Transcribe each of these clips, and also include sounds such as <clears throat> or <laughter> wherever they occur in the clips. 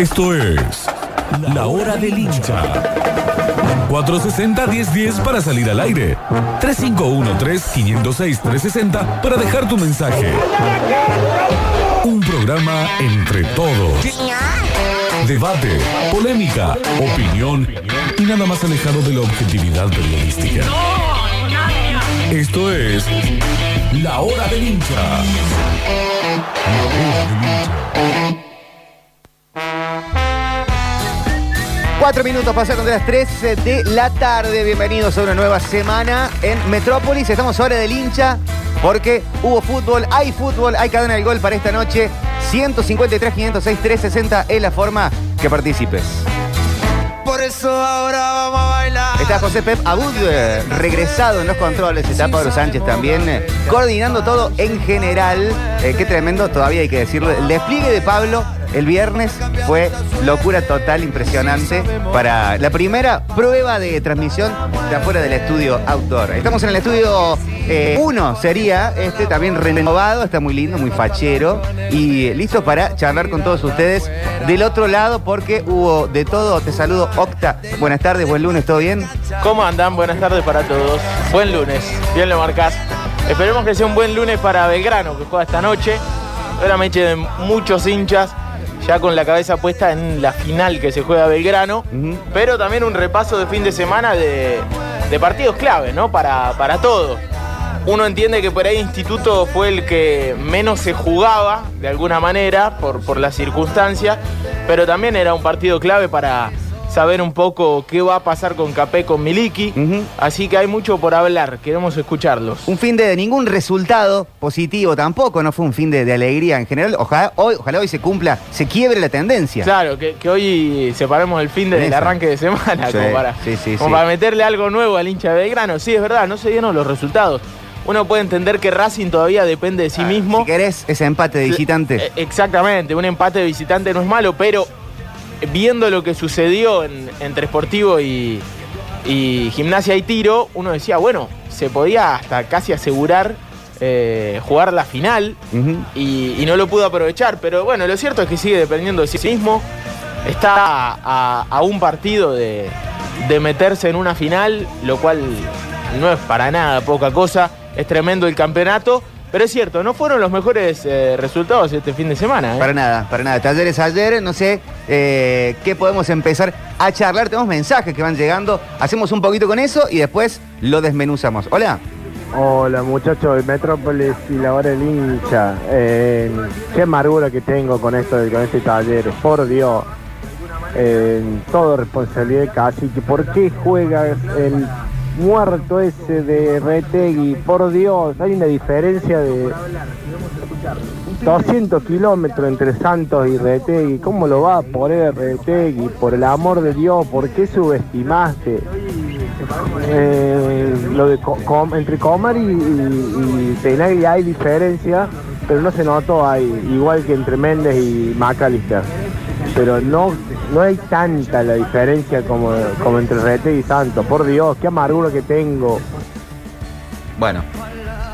Esto es La Hora del Hincha. 460-1010 para salir al aire. 3513-506-360 para dejar tu mensaje. Un programa entre todos. Debate, polémica, opinión y nada más alejado de la objetividad periodística. Esto es La Hora del Hincha. La Hora del Hincha. Cuatro minutos pasaron de las 13 de la tarde. Bienvenidos a una nueva semana en Metrópolis. Estamos ahora del hincha porque hubo fútbol, hay fútbol, hay cadena del gol para esta noche. 153, 506, 360 es la forma que participes. Por eso ahora vamos a bailar. Está José Pep Abud eh, regresado en los controles. Está Pablo Sánchez también eh, coordinando todo en general. Eh, qué tremendo, todavía hay que decirlo. El despliegue de Pablo el viernes fue locura total, impresionante, para la primera prueba de transmisión de afuera del estudio outdoor. Estamos en el estudio 1, sería este, también renovado, está muy lindo, muy fachero y listo para charlar con todos ustedes del otro lado porque hubo de todo. Te saludo, Octa. Buenas tardes, buen lunes, ¿todo bien? ¿Cómo andan? Buenas tardes para todos. Buen lunes, bien lo marcás. Esperemos que sea un buen lunes para Belgrano, que juega esta noche. Seguramente de muchos hinchas, ya con la cabeza puesta en la final que se juega Belgrano, pero también un repaso de fin de semana de, de partidos clave, ¿no? Para, para todos. Uno entiende que por ahí Instituto fue el que menos se jugaba, de alguna manera, por, por las circunstancias, pero también era un partido clave para saber un poco qué va a pasar con Capé, con Miliki. Así que hay mucho por hablar, queremos escucharlos. Un fin de ningún resultado positivo tampoco, no fue un fin de, de alegría en general. Ojalá hoy, ojalá hoy se cumpla, se quiebre la tendencia. Claro, que, que hoy separemos el fin de- del arranque de semana, Sí, como, para, sí, sí, como sí. para meterle algo nuevo al hincha de Belgrano. Sí, es verdad, no se dieron los resultados. Uno puede entender que Racing todavía depende de sí mismo. Ah, Si querés ese empate de visitante. Eh, Exactamente, un empate de visitante no es malo, pero viendo lo que sucedió en- entre Sportivo y, y Gimnasia y Tiro, uno decía, bueno, se podía hasta casi asegurar eh, jugar la final y, y no lo pudo aprovechar. Pero bueno, lo cierto es que sigue dependiendo de sí mismo. Está a, a un partido de, de meterse en una final, lo cual no es para nada poca cosa. Es tremendo el campeonato. Pero es cierto, no fueron los mejores eh, resultados este fin de semana. ¿eh? Para nada, para nada. Talleres ayer, no sé eh, qué podemos empezar a charlar. Tenemos mensajes que van llegando. Hacemos un poquito con eso y después lo desmenuzamos. Hola. Hola muchachos de Metrópolis y la hora del hincha. Eh, qué amargura que tengo con esto con este taller. Por Dios. Eh, todo responsabilidad de Cacique. ¿Por qué juega el muerto ese de Retegui? Por Dios, hay una diferencia de 200 kilómetros entre Santos y Retegui. ¿Cómo lo va a poner Retegui? Por el amor de Dios, ¿por qué subestimaste? Eh, lo de entre Comar y, y, y hay diferencia, pero no se notó ahí, igual que entre Méndez y McAllister. Pero no, no hay tanta la diferencia como, como entre Rete y Santos. Por Dios, qué amargura que tengo. Bueno.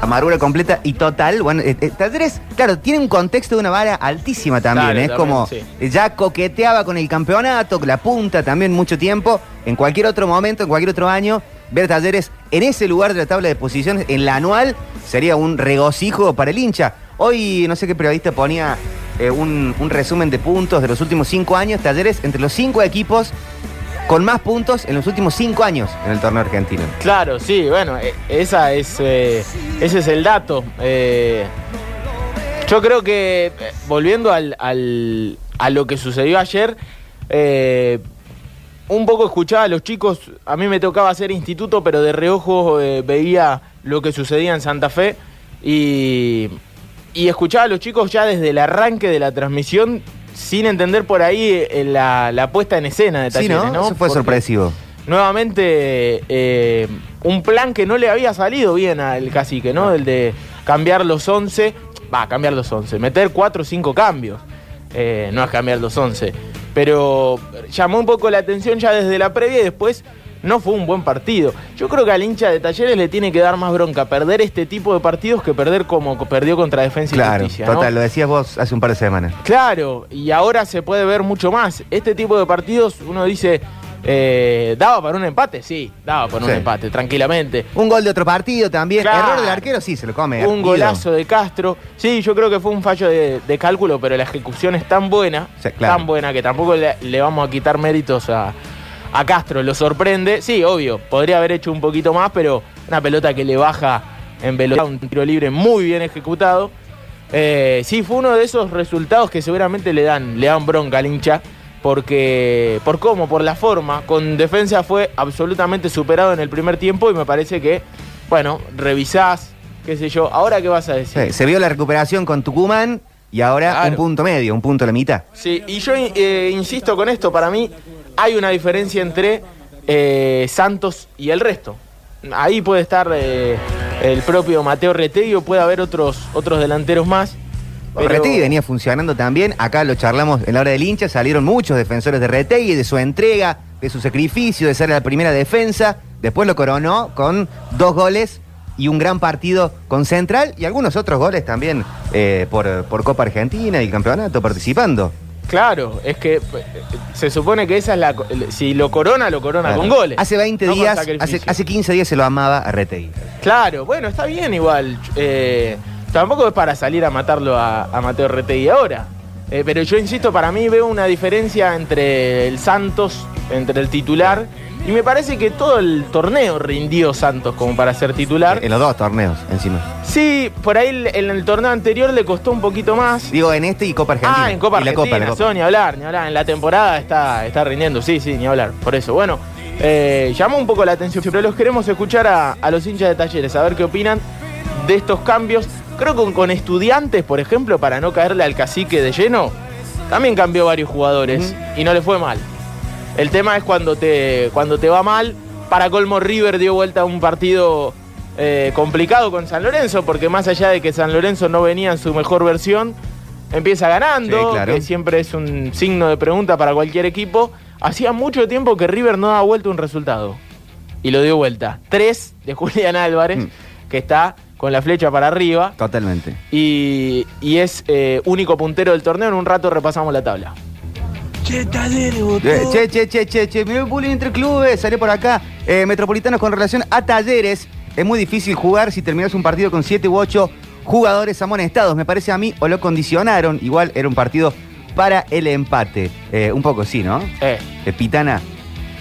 Amargura completa y total. Bueno, eh, eh, Talleres, claro, tiene un contexto de una vara altísima también. Claro, es también, como sí. eh, ya coqueteaba con el campeonato, la punta también mucho tiempo. En cualquier otro momento, en cualquier otro año, ver Talleres en ese lugar de la tabla de posiciones, en la anual, sería un regocijo para el hincha. Hoy, no sé qué periodista ponía eh, un, un resumen de puntos de los últimos cinco años. Talleres entre los cinco equipos con más puntos en los últimos cinco años en el torneo argentino. Claro, sí, bueno, eh, esa es, eh, ese es el dato. Eh, yo creo que, eh, volviendo al, al- a lo que sucedió ayer, un poco escuchaba a los chicos, a mí me tocaba hacer instituto, pero de reojo veía lo que sucedía en Santa Fe y, y escuchaba a los chicos ya desde el arranque de la transmisión sin entender por ahí eh, la, la puesta en escena de Sí, Talleres, ¿no? ¿no? Eso fue Porque- sorpresivo. nuevamente eh, un plan que no le había salido bien al cacique, ¿no? El de cambiar los 11, va, cambiar los 11, meter 4 o 5 cambios. Eh, no es cambiar los 11. Pero llamó un poco la atención ya desde la previa y después no fue un buen partido. Yo creo que al hincha de Talleres le tiene que dar más bronca perder este tipo de partidos que perder como perdió contra Defensa y Claro, Justicia. ¿no? total, lo decías vos hace un par de semanas. Claro, y ahora se puede ver mucho más. Este tipo de partidos, uno dice, eh, ¿daba para un empate? Sí, daba para un empate, tranquilamente. Un gol de otro partido también. Claro. Error del arquero, sí, se lo come. Un golazo de Castro. Sí, yo creo que fue un fallo de, de cálculo, pero la ejecución es tan buena, Sí, claro. tan buena, que tampoco le, le vamos a quitar méritos a, a Castro. Lo sorprende. Sí, obvio, podría haber hecho un poquito más, pero una pelota que le baja en velocidad, un tiro libre muy bien ejecutado. Eh, sí, fue uno de esos resultados que seguramente le dan, le dan bronca al hincha. Porque, por cómo, por la forma, con defensa fue absolutamente superado en el primer tiempo y me parece que, bueno, revisás, qué sé yo. Ahora, ¿qué vas a decir? Sí, se vio la recuperación con Tucumán y ahora Claro. un punto medio, un punto a la mitad. Sí, y yo eh, insisto con esto, para mí hay una diferencia entre eh, Santos y el resto. Ahí puede estar eh, el propio Mateo Retegui o puede haber otros, otros delanteros más. pero- Retegui venía funcionando también. Acá lo charlamos en la hora del hincha. Salieron muchos defensores de Retegui, de su entrega, de su sacrificio, de ser la primera defensa. Después lo coronó con dos goles y un gran partido con Central y algunos otros goles también eh, por, por Copa Argentina y campeonato participando. Claro, es que eh, se supone que esa es la... Si lo corona, lo corona Claro. con goles. Hace 20 no con días, hace, hace 15 días se lo amaba a Retegui. Claro, bueno, está bien igual. Eh, tampoco es para salir a matarlo a, a Mateo Retegui ahora. Eh, pero yo insisto, para mí veo una diferencia entre el Santos, entre el titular, y me parece que todo el torneo rindió Santos como para ser titular. En los dos torneos encima. Sí, por ahí el- en el torneo anterior le costó un poquito más. Digo, en este y Copa Argentina. Ah, en Copa Y la Argentina, Copa, la Copa. ni hablar, ni hablar. En la temporada está, está rindiendo, sí, sí, ni hablar. Por eso, bueno, eh, llamó un poco la atención, pero los queremos escuchar a, a los hinchas de talleres, a ver qué opinan de estos cambios. Creo que con, con estudiantes, por ejemplo, para no caerle al cacique de lleno, también cambió varios jugadores y no le fue mal. El tema es cuando te, cuando te va mal. Para colmo, River dio vuelta a un partido eh, complicado con San Lorenzo, porque más allá de que San Lorenzo no venía en su mejor versión, empieza ganando, Sí, claro. que siempre es un signo de pregunta para cualquier equipo. Hacía mucho tiempo que River no daba vuelta un resultado. Y lo dio vuelta. Tres de <laughs> Julián Álvarez, Mm. que está con la flecha para arriba. Totalmente. Y, y es eh, único puntero del torneo. En un rato repasamos la tabla. Eh, Che, che, che, che, che, me bullying entre clubes, salió por acá. Eh, Metropolitanos con relación a talleres. Es muy difícil jugar si terminas un partido con 7 u 8 jugadores amonestados, me parece a mí, o lo condicionaron. Igual era un partido para el empate. Eh, un poco sí, ¿no? Eh, Eh, Pitana.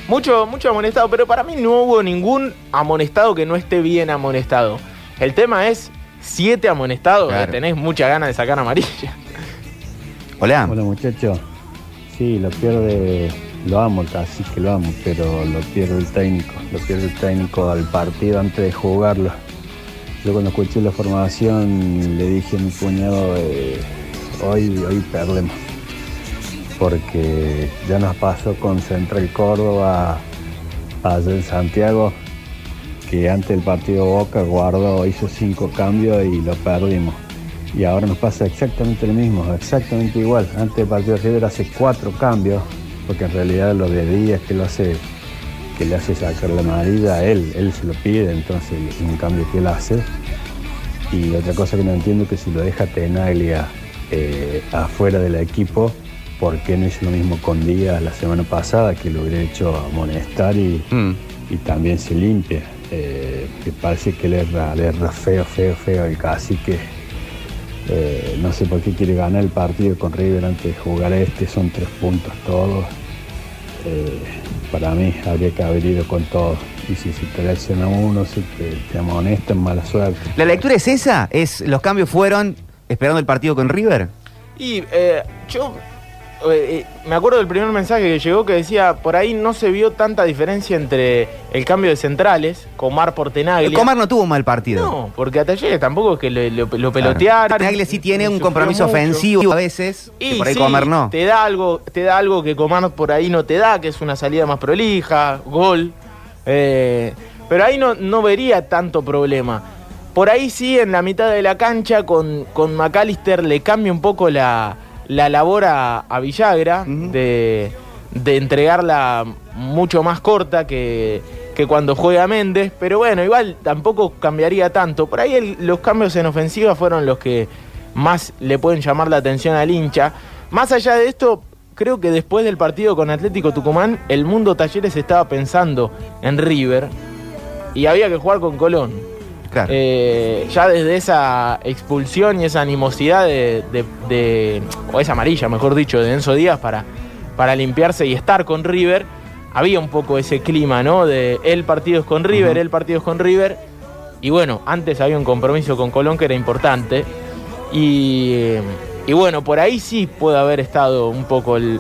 Mucho, mucho amonestado, pero para mí no hubo ningún amonestado que no esté bien amonestado. El tema es siete amonestados, Claro. tenés mucha ganas de sacar amarilla. Hola. Hola muchachos. Sí, lo pierde, lo amo casi que lo amo, pero lo pierde el técnico, lo pierde el técnico al partido antes de jugarlo. Yo cuando escuché la formación le dije a mi cuñado, eh, hoy, hoy perdemos, porque ya nos pasó con Central Córdoba allá en Santiago, que antes del partido Boca guardó, hizo cinco cambios y lo perdimos. Y ahora nos pasa exactamente lo mismo, exactamente igual. Antes del partido River hace cuatro cambios, porque en realidad lo de Díaz que lo hace, que le hace sacar la amarilla a él, él se lo pide, entonces es un cambio que él hace. Y otra cosa que no entiendo es que si lo deja Tenaglia eh, afuera del equipo, ¿por qué no hizo lo mismo con Díaz la semana pasada, que lo hubiera hecho amonestar y, Mm. y también se limpia? Eh, me parece que le erra, le erra feo, feo, feo el cacique. Eh, no sé por qué quiere ganar el partido con River antes de jugar este, son tres puntos todos. Eh, para mí habría que haber ido con todo. Y si se te lesiona uno, si te, te amonestan, mala suerte. ¿La lectura es esa? ¿Es los cambios fueron esperando el partido con River? Y eh, yo eh, eh, me acuerdo del primer mensaje que llegó que decía, por ahí no se vio tanta diferencia entre el cambio de centrales, Comar por Tenaglia. Comar no tuvo un mal partido. No, porque a Talleres tampoco es que le- lo, lo pelotearon. Tenaglia sí tiene un compromiso mucho. ofensivo a veces, Y que por ahí sí, Comar no. Te da algo, te da algo que Comar por ahí no te da, que es una salida más prolija, gol. Eh, pero ahí no, no vería tanto problema. Por ahí sí, en la mitad de la cancha, con, con McAllister le cambia un poco la, la labor a, a Villagra de, de entregarla mucho más corta que, que cuando juega Méndez, pero bueno, igual tampoco cambiaría tanto. Por ahí el- los cambios en ofensiva fueron los que más le pueden llamar la atención al hincha. Más allá de esto, creo que después del partido con Atlético Tucumán, el mundo Talleres estaba pensando en River y había que jugar con Colón. Claro. Eh, ya desde esa expulsión y esa animosidad de, de- de- o esa amarilla, mejor dicho, de Enzo Díaz para, para limpiarse y estar con River, había un poco ese clima, ¿no? De el partido es con River, el partido es con River. Y bueno, antes había un compromiso con Colón que era importante. Y, y bueno, por ahí sí puede haber estado un poco el-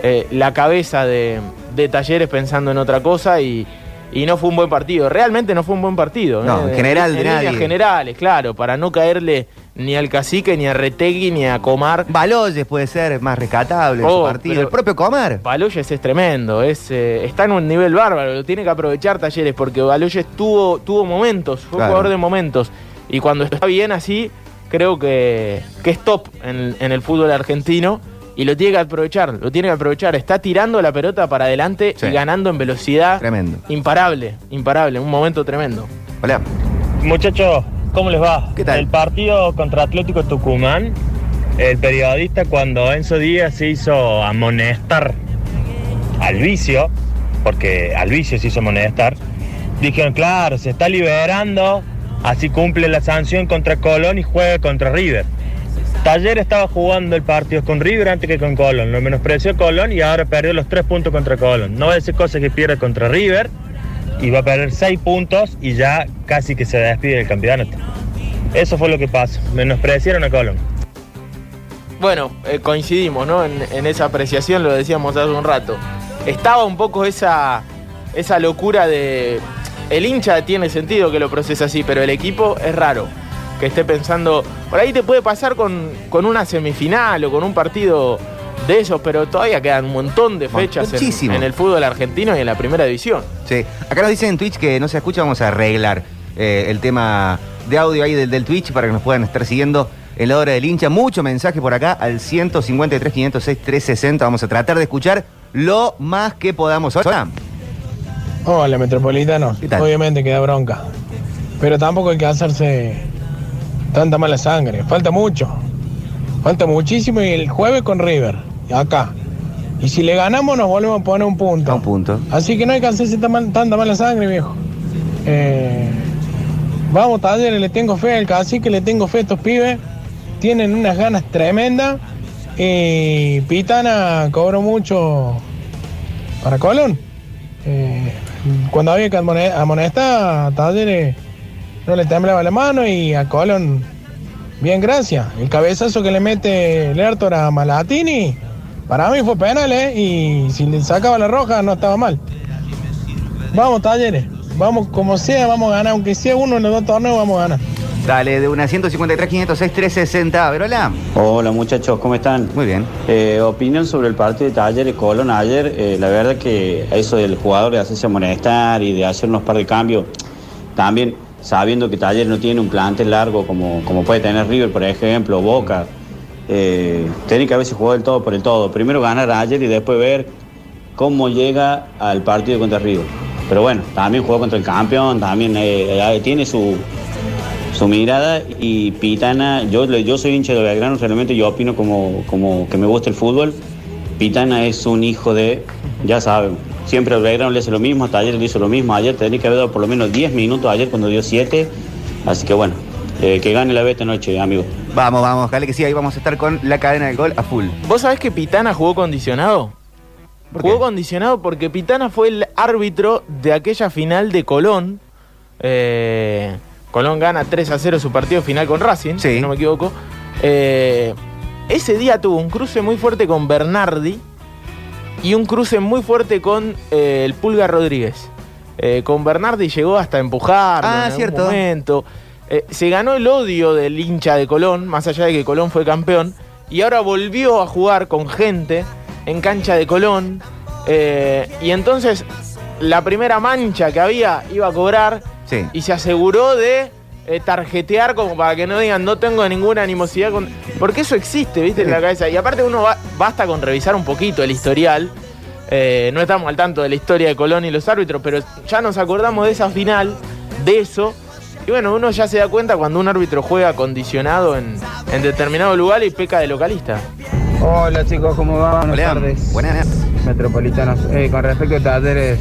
eh, la cabeza de, de Talleres pensando en otra cosa y, y no fue un buen partido. Realmente no fue un buen partido. No, ¿eh? en general de líneas nadie. generales, claro, para no caerle ni al cacique, ni a Retegui, ni a Comar. Baloyes puede ser más rescatable en su Oh, partido. El propio Comer. Baloyes es tremendo, es, eh, está en un nivel bárbaro, lo tiene que aprovechar Talleres porque Baloyes tuvo, tuvo momentos, fue Claro. jugador de momentos. Y cuando está bien así, creo que, que es top en, en el fútbol argentino y lo tiene que aprovechar, lo tiene que aprovechar. Está tirando la pelota para adelante Sí. y ganando en velocidad. Tremendo. Imparable, imparable, un momento tremendo. Hola. Muchachos, ¿cómo les va? ¿Qué tal? El partido contra Atlético Tucumán, el periodista cuando Enzo Díaz se hizo amonestar al vicio, porque al vicio se hizo amonestar, dijeron, claro, se está liberando, así cumple la sanción contra Colón y juega contra River. Taller estaba jugando el partido con River antes que con Colón, lo menospreció Colón y ahora perdió los tres puntos contra Colón. No va a ser cosa que pierda contra River y va a perder seis puntos y ya casi que se despide del campeonato. Eso fue lo que pasó, menospreciaron a Colón. Bueno, eh, coincidimos, ¿no? En, esa apreciación, lo decíamos hace un rato. Estaba un poco esa, esa locura de. El hincha tiene sentido que lo procese así, pero el equipo es raro que esté pensando. Por ahí te puede pasar con, con una semifinal o con un partido de esos, pero todavía quedan un montón de fechas en, en el fútbol argentino y en la primera división. Sí. Acá nos dicen en Twitch que no se escucha, vamos a arreglar eh, el tema de audio ahí del, del Twitch para que nos puedan estar siguiendo en la hora del hincha. Mucho mensaje por acá al 153 506 360. Vamos a tratar de escuchar lo más que podamos. Hola. Hola, Metropolitano. Obviamente queda bronca. Pero tampoco hay que hacerse tanta mala sangre. Falta mucho. Falta muchísimo y el jueves con River. Acá. Y si le ganamos nos volvemos a poner un punto. Un punto. Así que no hay que hacerse tanta mala sangre, viejo. Eh, vamos, talleres, le tengo fe al cacique, le tengo fe a estos pibes. Tienen unas ganas tremendas. Y Pitana cobró mucho para Colón. Eh, cuando había que amone- amonestar Talleres no le temblaba la mano y a Colón, bien, gracias. El cabezazo que le mete Lertor a Malatini, para mí fue penal, ¿eh? Y si le sacaba la roja no estaba mal. Vamos, Talleres. Vamos, como sea, vamos a ganar. Aunque sea uno en los dos torneos, vamos a ganar. Dale, de una 153 506 360. A ver, hola. Hola muchachos, ¿cómo están? Muy bien. Eh, opinión sobre el partido de Talleres Colón ayer, eh, la verdad que eso del jugador de hacerse amonestar y de hacer unos par de cambios, también sabiendo que Talleres no tiene un plantel largo como, como puede tener River, por ejemplo, Boca, eh, tiene que haberse jugado el todo por el todo. Primero ganar ayer y después ver cómo llega al partido contra River. Pero bueno, también jugó contra el campeón, también eh, eh, tiene su, su mirada y Pitana, yo, yo soy hincha de Belgrano, realmente yo opino como, como que me gusta el fútbol. Pitana es un hijo de, ya saben, siempre el Belgrano le hace lo mismo, hasta ayer le hizo lo mismo, ayer tenía que haber dado por lo menos 10 minutos, ayer cuando dio 7, así que bueno, eh, que gane la B esta noche, amigo. Vamos, vamos, dale que sí, ahí vamos a estar con la cadena del gol a full. ¿Vos sabés que Pitana jugó condicionado? ¿Por Jugó condicionado porque Pitana fue el árbitro de aquella final de Colón. Eh, Colón gana 3 a 0 su partido final con Racing, Sí. si no me equivoco. Eh, ese día tuvo un cruce muy fuerte con Bernardi y un cruce muy fuerte con eh, el Pulga Rodríguez. Eh, con Bernardi llegó hasta empujarlo Ah, en algún cierto. momento. Eh, se ganó el odio del hincha de Colón, más allá de que Colón fue campeón, y ahora volvió a jugar con gente en cancha de Colón. y entonces la primera mancha que había iba a cobrar Sí. y se aseguró de eh, tarjetear como para que no digan no tengo ninguna animosidad con... Porque eso existe, viste, en la cabeza. Y aparte uno va- basta con revisar un poquito el historial Eh, no estamos al tanto de la historia de Colón y los árbitros, pero ya nos acordamos de esa final, de eso. Y bueno, uno ya se da cuenta cuando un árbitro juega condicionado en, en determinado lugar y peca de localista. Hola chicos, ¿cómo van? Buenas tardes. Buenas. Metropolitanos. Eh, con respecto a talleres,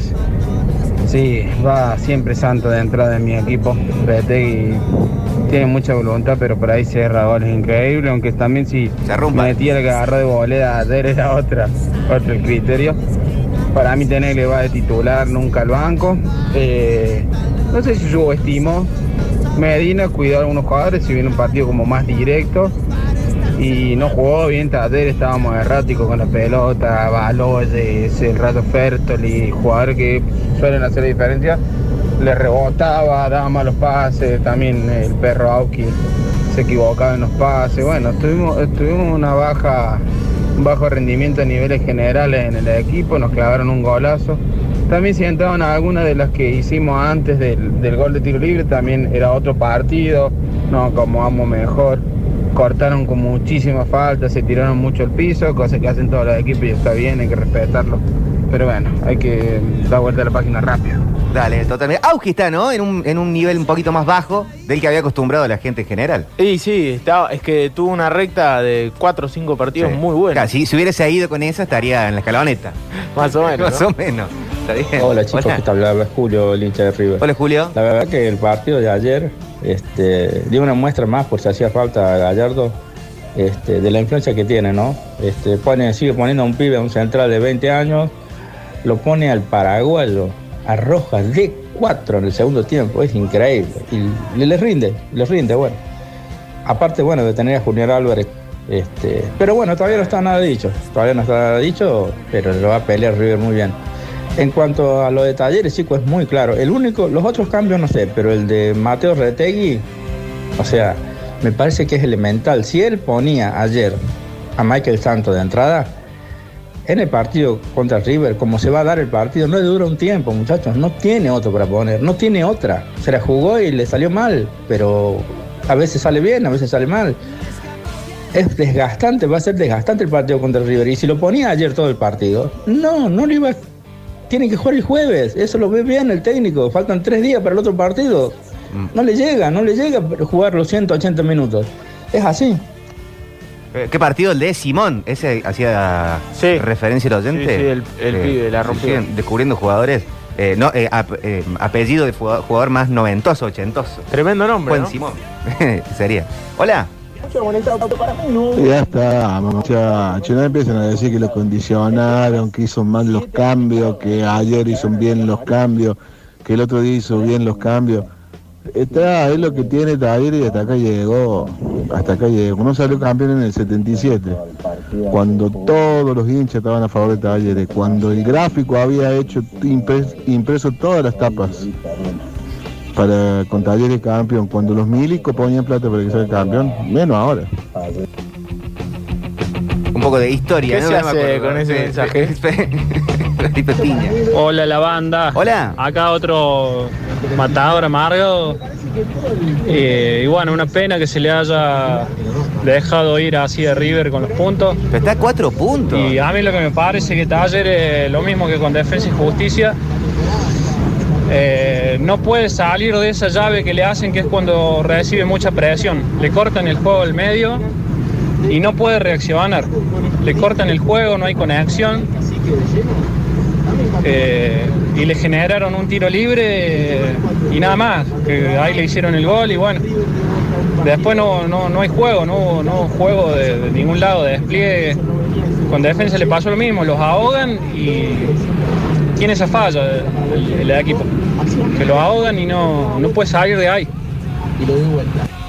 sí, va siempre santo de entrada en mi equipo. Retegui tiene mucha voluntad, pero por ahí cierra goles increíble, aunque también si Se metía el que agarró de bolera ayer era otra, otro el criterio. Para mí tener que va de titular nunca al banco. Eh, no sé si subestimó. Medina cuidó a algunos jugadores, si viene un partido como más directo y no jugó bien Taller, estábamos erráticos con la pelota, Baloyes, el Rato Fertoli, jugadores que suelen hacer la diferencia, le rebotaba, daba malos pases, también el perro Auki se equivocaba en los pases, bueno, tuvimos, tuvimos una baja, un bajo rendimiento a niveles generales en el equipo, nos clavaron un golazo. También si entraban algunas de las que hicimos antes del, del gol de tiro libre, también era otro partido, nos acomodamos mejor cortaron con muchísima falta, se tiraron mucho el piso, cosa que hacen todos los equipos y está bien, hay que respetarlo. Pero bueno, hay que dar vuelta a la página rápido. Dale, totalmente. Auge está, ¿no? En un, en un nivel un poquito más bajo del que había acostumbrado la gente en general. Y sí, estaba, es que tuvo una recta de 4 o 5 partidos Sí. muy buenos. Claro, si, si hubiese ido con esa, estaría en la escaloneta. <laughs> Más o menos. <laughs> Más ¿no? o menos. Está bien. Hola chicos, ¿qué tal? Habla Julio, el hincha de River. Hola, Julio. La verdad que el partido de ayer este, dio una muestra más por si hacía falta a Gallardo este, de la influencia que tiene, ¿no? Este, pone, sigue poniendo a un pibe, a un central de 20 años, lo pone al paraguayo, arroja de 4 en el segundo tiempo, es increíble. Y le, le rinde, le rinde, bueno. Aparte, bueno, de tener a Julián Álvarez. Este, pero bueno, todavía no está nada dicho. Todavía no está nada dicho, pero lo va a pelear River muy bien. En cuanto a lo de talleres, chico, es muy claro. El único, los otros cambios no sé, pero el de Mateo Retegui, o sea, me parece que es elemental. Si él ponía ayer a Michael Santos de entrada, en el partido contra River, como se va a dar el partido, no le dura un tiempo, muchachos. No tiene otro para poner, no tiene otra. Se la jugó y le salió mal, pero a veces sale bien, a veces sale mal. Es desgastante, va a ser desgastante el partido contra River. Y si lo ponía ayer todo el partido, no, no lo iba a tiene que jugar el jueves, eso lo ve bien el técnico, faltan tres días para el otro partido. No le llega, no le llega jugar los 180 minutos. Es así. Eh, ¿Qué partido el de Simón? Ese hacía Sí. referencia al oyente. Sí, sí, el- el pibe, la rompió. descubriendo jugadores. eh, no, eh, ap- eh, apellido de jugador, jugador más noventoso, ochentoso. Tremendo nombre. Buen ¿no? Simón. <laughs> Sería. Hola. Ya está, muchachos. No empiezan a decir que lo condicionaron, que hizo mal los cambios, que ayer hizo bien los cambios, que el otro día hizo bien los cambios. Está, es lo que tiene Taller y hasta acá llegó. Hasta acá llegó. No salió campeón en el 77, cuando todos los hinchas estaban a favor de Talleres, cuando el gráfico había hecho impres- impreso todas las tapas para con Talleres campeón, cuando los milicos ponían plata para que sea campeón, menos ahora. Un poco de historia. ¿Qué ¿no? se No me hace acuerdo. con ese Fe- mensaje? <laughs> Piña. Hola la banda. Hola. Acá otro matador amargo. Eh, y bueno, una pena que se le haya dejado ir así de River con los puntos. Pero está a cuatro puntos. Y a mí lo que me parece que Taller es lo mismo que con Defensa y Justicia. Eh, no puede salir de esa llave que le hacen, que es cuando recibe mucha presión. Le cortan el juego al medio y no puede reaccionar. Le cortan el juego, no hay conexión. Eh, y le generaron un tiro libre y nada más. Ahí le hicieron el gol y bueno. Después no, no, no hay juego, no, no juego de, de ningún lado, de despliegue. Con defensa le pasó lo mismo, los ahogan y tiene esa falla el, el equipo. Que lo ahogan y no, no puede salir de ahí.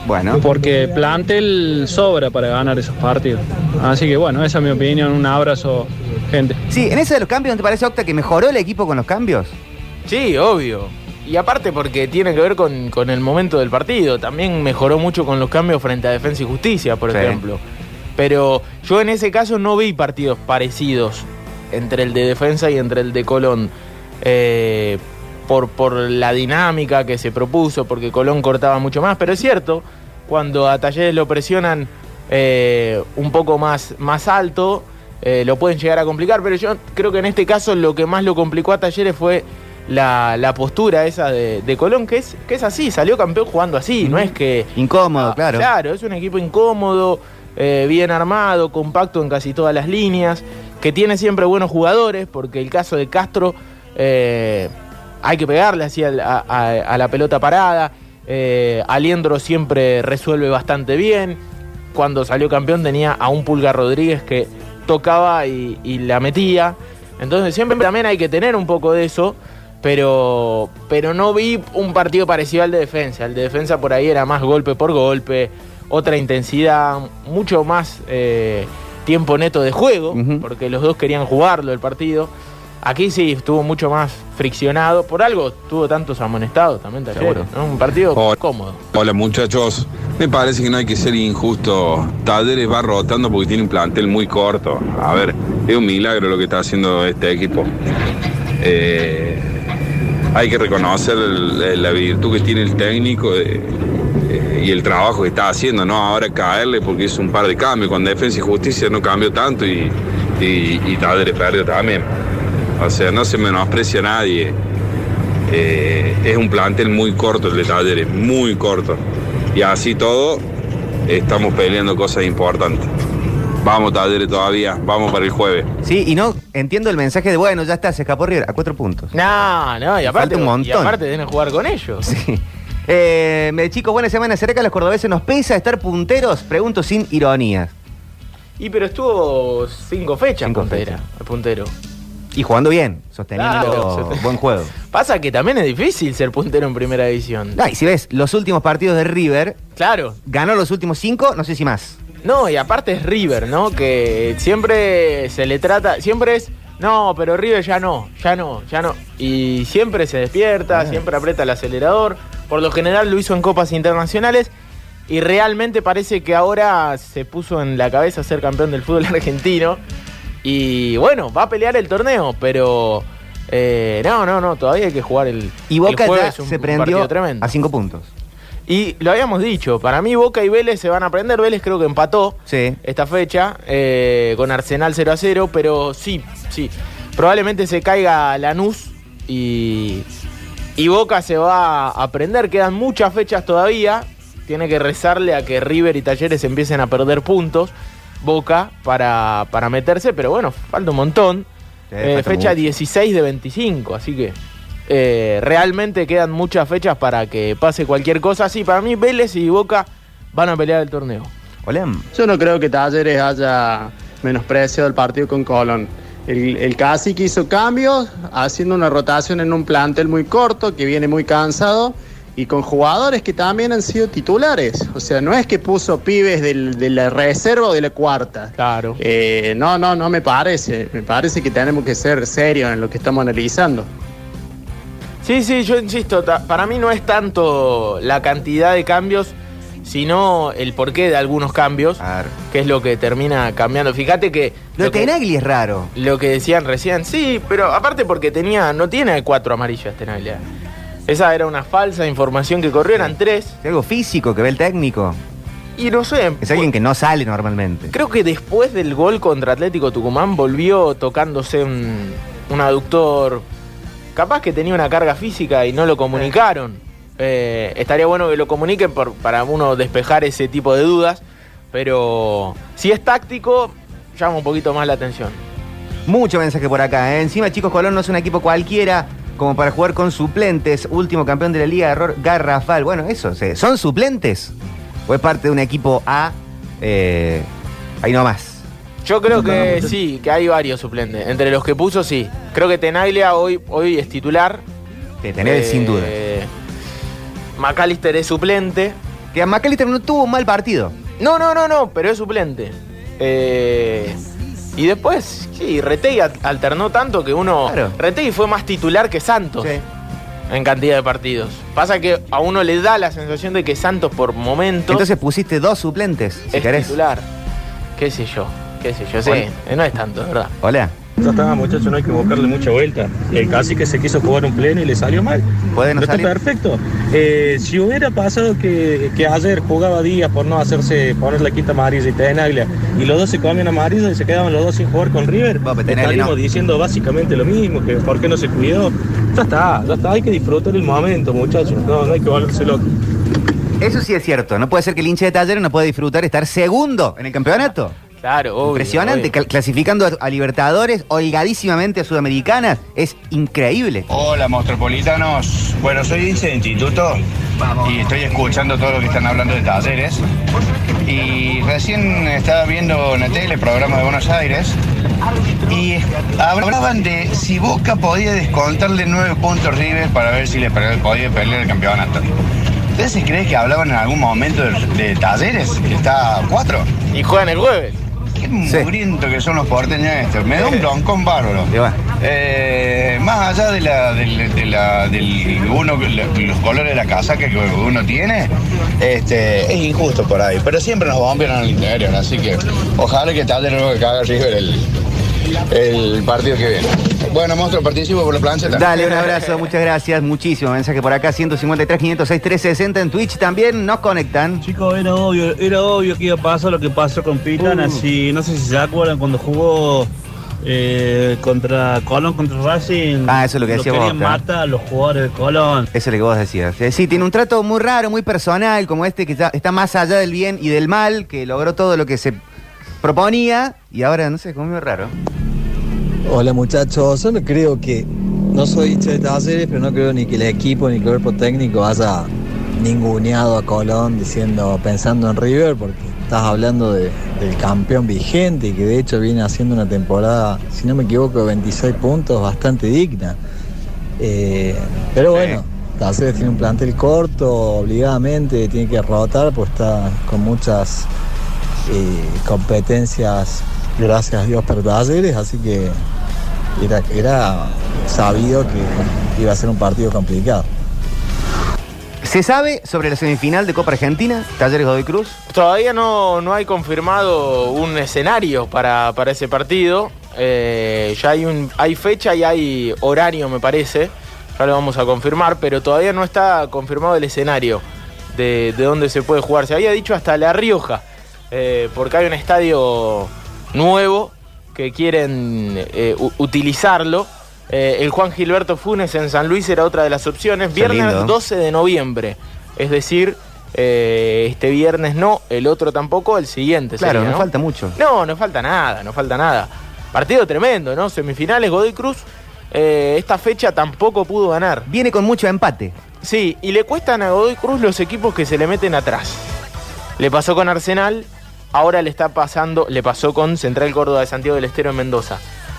Bueno. Porque plantel sobra para ganar esos partidos. Así que bueno, esa es mi opinión. Un abrazo, gente. Sí, en ese de los cambios, ¿no te parece, Octa, que mejoró el equipo con los cambios? Sí, obvio. Y aparte porque tiene que ver con, con el momento del partido. También mejoró mucho con los cambios frente a Defensa y Justicia, por Sí. ejemplo. Pero yo en ese caso no vi partidos parecidos entre el de Defensa y entre el de Colón. Eh, por, por la dinámica que se propuso, porque Colón cortaba mucho más. Pero es cierto, cuando a Talleres lo presionan eh, un poco más, más alto, eh, lo pueden llegar a complicar, pero yo creo que en este caso lo que más lo complicó a Talleres fue la, la postura esa de, de Colón, que es, que es así, salió campeón jugando así, no es que... Incómodo, claro. Claro, es un equipo incómodo, eh, bien armado, compacto en casi todas las líneas, que tiene siempre buenos jugadores, porque el caso de Castro eh, hay que pegarle así a la pelota parada. Eh, Aliendro siempre resuelve bastante bien. Cuando salió campeón tenía a un Pulga Rodríguez que tocaba y, y la metía. Entonces siempre también hay que tener un poco de eso. Pero, pero no vi un partido parecido al de defensa. El de defensa por ahí era más golpe por golpe, otra intensidad, mucho más eh, tiempo neto de juego, porque los dos querían jugarlo el partido. Aquí sí estuvo mucho más friccionado, por algo tuvo tantos amonestados también ¿no? Un partido cómodo. Hola muchachos, me parece que no hay que ser injusto. Talleres va rotando porque tiene un plantel muy corto. A ver, es un milagro lo que está haciendo este equipo. Eh, hay que reconocer el- la virtud que tiene el técnico eh, y el trabajo que está haciendo, ¿no? Ahora caerle porque hizo un par de cambios. Con Defensa y Justicia no cambió tanto y, y, y Talleres perdió también. O sea, no se menosprecia a nadie. Eh, es un plantel muy corto el de Talleres, muy corto. Y así todo, estamos peleando cosas importantes. Vamos Talleres todavía, vamos para el jueves. Sí, y no entiendo el mensaje de, bueno, ya está, se escapó River a cuatro puntos. No, no, y aparte, falta un montón. y aparte deben jugar con ellos. Eh, me- chicos, buena semana cerca. Los cordobeses nos pesa estar punteros. Pregunto sin ironías. Y pero estuvo cinco fechas Cinco puntera, fechas. el puntero. Y jugando bien, sosteniendo Claro, buen juego. <laughs> Pasa que también es difícil ser puntero en primera división. Ah, y si ves los últimos partidos de River, Claro. ganó los últimos cinco, no sé si más. No, y aparte es River, ¿no? Que siempre se le trata, siempre es, no, pero River ya no, ya no, ya no. Y siempre se despierta, Ah. siempre aprieta el acelerador. Por lo general lo hizo en copas internacionales y realmente parece que ahora se puso en la cabeza ser campeón del fútbol <laughs> argentino. Y bueno, va a pelear el torneo, pero eh, no, no, no, todavía hay que jugar el. Y Boca el ya jueves, un- se prendió tremendo. a cinco puntos. Y lo habíamos dicho, para mí Boca y Vélez se van a prender. Vélez creo que empató Sí. esta fecha eh, con Arsenal 0 a 0, pero sí, sí. Probablemente se caiga Lanús y, y Boca se va a prender. Quedan muchas fechas todavía. Tiene que rezarle a que River y Talleres empiecen a perder puntos. Boca para, para meterse, pero bueno, falta un montón. Eh, falta fecha mucho. 16 de 25, así que eh, realmente quedan muchas fechas para que pase cualquier cosa. Sí, para mí Vélez y Boca van a pelear el torneo. Hola. Yo no creo que Talleres haya menospreciado el partido con Colón. El, el Cacique hizo cambios, haciendo una rotación en un plantel muy corto, que viene muy cansado, y con jugadores que también han sido titulares. O sea, no es que puso pibes del- de la reserva o de la cuarta. Claro. Eh, no, no, no me parece. Me parece que tenemos que ser serios en lo que estamos analizando. Sí, sí, yo insisto, para mí no es tanto la cantidad de cambios, sino el porqué de algunos cambios, que es lo que termina cambiando. Fíjate que... Lo de que- Tenagli es raro. Lo que decían recién, sí, pero aparte porque tenía, no tiene cuatro amarillas Tenaglia. Esa era una falsa información que corrió, eran tres. Es algo físico que ve el técnico. Y no sé, Es alguien que no sale normalmente. creo que después del gol contra Atlético Tucumán volvió tocándose un, un aductor. Capaz que tenía una carga física y no lo comunicaron. Eh, estaría bueno que lo comuniquen por- para uno despejar ese tipo de dudas. Pero si es táctico, llama un poquito más la atención. Mucho mensaje por acá. ¿eh? Encima, chicos, Colón no es un equipo cualquiera como para jugar con suplentes. Último campeón de la liga, error garrafal. Bueno, eso. ¿son suplentes? ¿O es parte de un equipo A? Eh, ahí nomás. Yo creo que sí, que hay varios suplentes. Entre los que puso, sí. Creo que Tenaglia hoy, hoy es titular. Que tener sin duda. McAllister es suplente. Que a McAllister no tuvo un mal partido. No, no, no, no, pero es suplente. Eh, y después, sí, Retegui al- alternó tanto que uno. Claro. Retegui fue más titular que Santos. En cantidad de partidos. Pasa que a uno le da la sensación de que Santos por momentos Entonces pusiste dos suplentes, si es querés. titular. Qué sé yo, qué sé yo, sí. Hola. No es tanto, verdad. Hola. Ya está, muchachos, no hay que buscarle mucha vuelta. El cacique se quiso jugar un pleno y le salió mal. Puede no salir. perfecto. Eh, si hubiera pasado que, que ayer jugaba Díaz por no hacerse poner la quinta amarilla y Tenaglia, y los dos se comían amarilla y se quedaban los dos sin jugar con River, Tenaglia estaríamos no. diciendo básicamente lo mismo, que por qué no se cuidó. Ya está, ya está, hay que disfrutar el momento, muchachos. No, no hay que volverse loco. Eso sí es cierto. No puede ser que el hincha de Talleres no pueda disfrutar estar segundo en el campeonato. Claro, obvio, Impresionante. obvio. Clasificando a, Libertadores, holgadísimamente a Sudamericanas. Es increíble. Hola, Mostropolitanos. Bueno, soy hincha de instituto y estoy escuchando todo lo que están hablando de talleres. Y recién estaba viendo en la tele el programa de Buenos Aires y hablaban de si Boca podía descontarle nueve puntos River para ver si le podía pelear el campeonato. ¿Ustedes creen que hablaban en algún momento de, de talleres? Que está a cuatro. Y juegan el jueves. Qué mugriento que son los porteños estos. Me da un broncón bárbaro. Eh, más allá de la, del, de la- del uno, los colores de la casaca que uno tiene, este, es injusto por ahí. Pero siempre nos bombean al interior, así que ojalá que tal de nuevo que haga River el, el partido que viene. Bueno, monstruo, participo por la plancheta. Dale, un abrazo, <laughs> muchas gracias. Muchísimo mensaje por acá. 153, 506, 360 en Twitch también. Nos conectan. Chicos, era obvio, era obvio que iba a pasar lo que pasó con Pitana. Uh. Si, no sé si se acuerdan cuando jugó eh, contra Colón, contra Racing. Ah, eso es lo que decía querían Boca. matar a los jugadores de Colón. Eso es lo que vos decías. Eh, Sí, tiene un trato muy raro, muy personal, como este que ya está más allá del bien y del mal, que logró todo lo que se proponía y ahora, no sé, como muy raro. Hola muchachos, yo no creo que, no soy hincha de talleres, pero no creo ni que el equipo ni el cuerpo técnico haya ninguneado a Colón diciendo, pensando en River, porque estás hablando de- del campeón vigente y que de hecho viene haciendo una temporada, si no me equivoco, de 26 puntos, bastante digna. Eh, pero bueno, Talleres tiene un plantel corto, obligadamente tiene que rotar, pues está con muchas eh, competencias, gracias a Dios, para Talleres, así que era, era sabido que iba a ser un partido complicado. ¿Se sabe sobre la semifinal de Copa Argentina, Talleres Godoy Cruz? Todavía no, no hay confirmado un escenario para, para ese partido. Eh, ya hay, un, hay fecha y hay horario, me parece. Ya lo vamos a confirmar, pero todavía no está confirmado el escenario de, de dónde se puede jugar. Se había dicho hasta La Rioja, eh, porque hay un estadio nuevo que quieren eh, utilizarlo. Eh, el Juan Gilberto Funes en San Luis era otra de las opciones. Viernes lindo. 12 de noviembre. Es decir, eh, este viernes no, el otro tampoco, el siguiente. Claro, sería, no falta mucho. No, no falta nada, no falta nada. Partido tremendo, ¿no? Semifinales Godoy Cruz. eh, esta fecha tampoco pudo ganar. Viene con mucho empate. Sí, y le cuestan a Godoy Cruz los equipos que se le meten atrás. Le pasó con Arsenal, ahora le está pasando, le pasó con Central Córdoba de Santiago del Estero en Mendoza.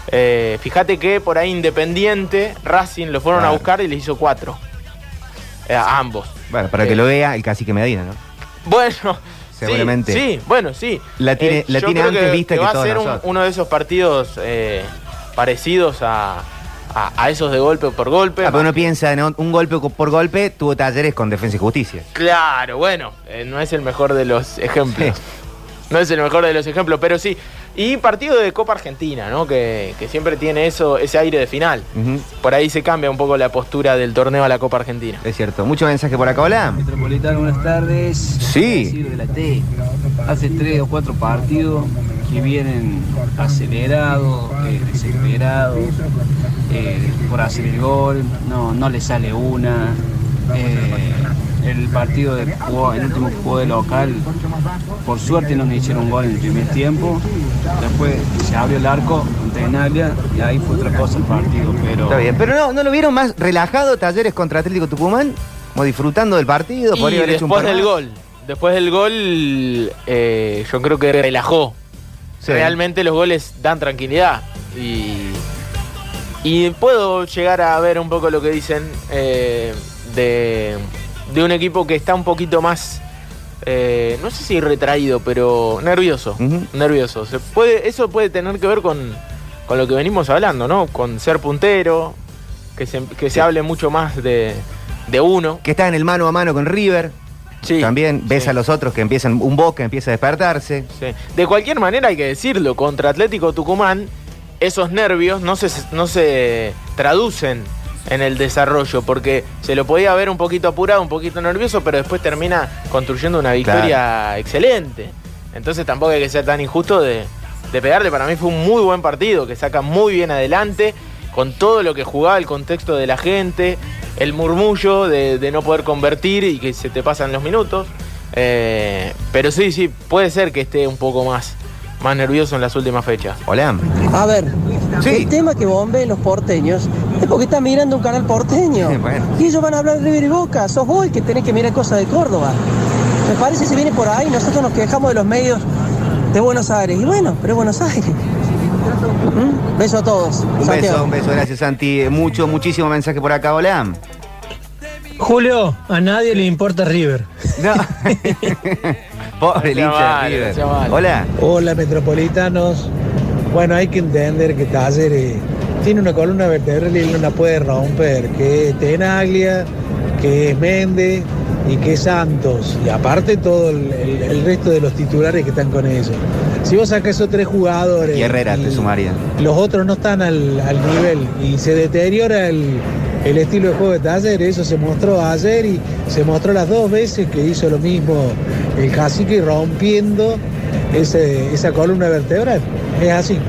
Eh, fíjate que por ahí Independiente, Racing lo fueron a Claro. buscar y le hizo cuatro. Eh, a ambos. Bueno, para Eh, que lo vea el cacique Medina, ¿no? Bueno, Seguramente. Sí, sí, bueno, sí. Eh, La tiene- la antes vista que va a ser un- uno de esos partidos eh, parecidos a, a- a esos de golpe por golpe. Ah, pero uno piensa, ¿no? Un golpe por golpe tuvo Talleres con Defensa y Justicia. Claro, bueno, eh, no es el mejor de los ejemplos. <laughs> No es el mejor de los ejemplos, pero sí. Y partido de Copa Argentina, ¿no? Que, que siempre tiene eso, ese aire de final. Por ahí se cambia un poco la postura del torneo a la Copa Argentina. Es cierto. Mucho mensaje por acá, hola. Metropolitano, buenas tardes. Sí. ¿Qué decir de la T? Hace tres o cuatro partidos que vienen acelerados, eh, desesperados, eh, por hacer el gol, no, no le sale una. Eh, el partido de jugó, el último jugó de local, por suerte no me hicieron un gol en el primer tiempo. Después se abrió el arco Tenaglia y ahí fue otra cosa el partido. Pero Está bien. Pero no, ¿no lo vieron más relajado Talleres contra Atlético Tucumán? Como disfrutando del partido, Y podría haber hecho un después par del más. gol, después del gol, eh, yo creo que relajó. Sí. Realmente los goles dan tranquilidad. Y, y puedo llegar a ver un poco lo que dicen eh, de, de un equipo que está un poquito más, eh, no sé si retraído, pero nervioso. Nervioso. Se puede, eso puede tener que ver con, con lo que venimos hablando, ¿no? Con ser puntero, que se, que se hable mucho más de, de uno. Que está en el mano a mano con River. Sí. También ves a los otros que empiezan, un Boca empieza a despertarse. Sí. De cualquier manera hay que decirlo, contra Atlético Tucumán esos nervios no se, no se traducen en el desarrollo, porque se lo podía ver un poquito apurado, un poquito nervioso, pero después termina construyendo una victoria excelente. Entonces tampoco hay que ser tan injusto de, de pegarle. Para mí fue un muy buen partido, que saca muy bien adelante, con todo lo que jugaba, el contexto de la gente, el murmullo de, de no poder convertir y que se te pasan los minutos. Eh, pero sí, sí, puede ser que esté un poco más, más nervioso en las últimas fechas. Hola. A ver, el tema que bomben los porteños es porque están mirando un canal porteño. Y ellos van a hablar de River y Boca. Sos vos el que tenés que mirar cosas de Córdoba. Me parece que se viene por ahí. Nosotros nos quejamos de los medios de Buenos Aires. Y bueno, pero es Buenos Aires. ¿Mm? Beso a todos. Un Santiago. beso, un beso, gracias Santi. Mucho, muchísimo mensaje por acá, hola. Julio, a nadie le importa River. No. <laughs> Pobre el hincha de River. Hola. Hola, metropolitanos. Bueno, hay que entender que Talleres tiene una columna vertebral y él no la puede romper, que es Tenaglia, que es Méndez y que es Santos. Y aparte todo el, el- el resto de los titulares que están con ellos. Si vos sacás esos tres jugadores Y Herrera y te sumaría. los otros no están al, al nivel y se deteriora el, el estilo de juego de Talleres. Eso se mostró ayer y se mostró las dos veces que hizo lo mismo el cacique rompiendo ese- esa columna vertebral. Es así.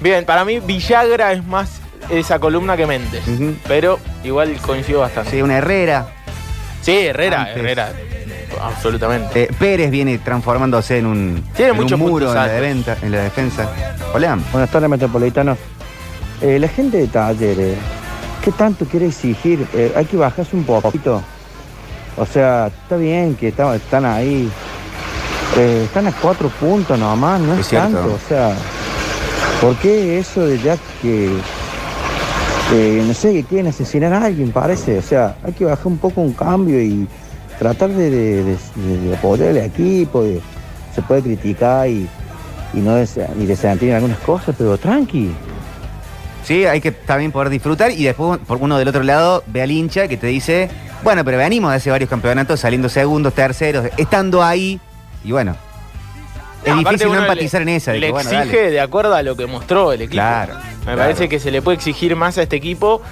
Bien, para mí Villagra es más esa columna que Méndez. Pero igual coincido bastante. Sí, una Herrera. Sí, Herrera, Antes. Herrera. Absolutamente. Eh, Pérez viene transformándose en un, Tiene en un muchos muro en la, venta- en la defensa. Hola. Buenas tardes, metropolitanos. Eh, la gente de Talleres, ¿qué tanto quiere exigir? Eh, hay que bajarse un poquito. O sea, está bien que está- están ahí. Eh, están a cuatro puntos nomás, no es, Es cierto. tanto. O sea, ¿por qué eso de ya que, no sé, que quieren asesinar a alguien, parece? O sea, hay que bajar un poco un cambio y tratar de, de, de- de apoyar al equipo. de- se puede criticar y, y no des- y desentir en algunas cosas, pero tranqui. Sí, hay que también poder disfrutar y después por uno del otro lado ve al hincha que te dice, bueno, pero venimos de hace varios campeonatos saliendo segundos, terceros, estando ahí y bueno. Es No, aparte difícil no empatizar le- en esa. de Le que, bueno, exige dale. de acuerdo a lo que mostró el equipo. Claro, Me claro. parece que se le puede exigir más a este equipo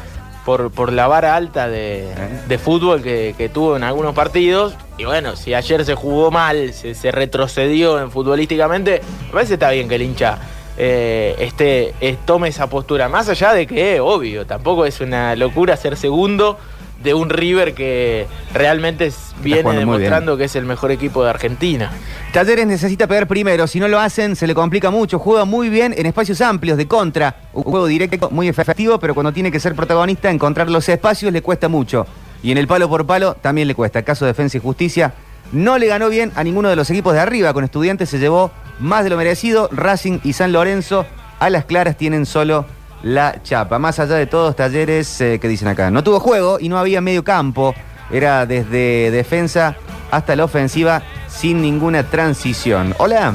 por, por la vara alta de, de fútbol que, que tuvo en algunos partidos. Y bueno, si ayer se jugó mal, se, se retrocedió en futbolísticamente, me parece que está bien que el hincha eh, este, eh, tome esa postura. Más allá de que, obvio, tampoco es una locura ser segundo de un River que realmente es- viene demostrando que es el mejor equipo de Argentina. Talleres necesita pegar primero, si no lo hacen se le complica mucho, juega muy bien en espacios amplios de contra, un juego directo muy efectivo, pero cuando tiene que ser protagonista, encontrar los espacios le cuesta mucho. Y en el palo por palo también le cuesta. Caso de Defensa y Justicia no le ganó bien a ninguno de los equipos de arriba, con estudiantes se llevó más de lo merecido, Racing y San Lorenzo a las claras tienen solo la chapa. Más allá de todos, Talleres, eh, que dicen acá, no tuvo juego y no había medio campo, era desde defensa hasta la ofensiva sin ninguna transición. Hola.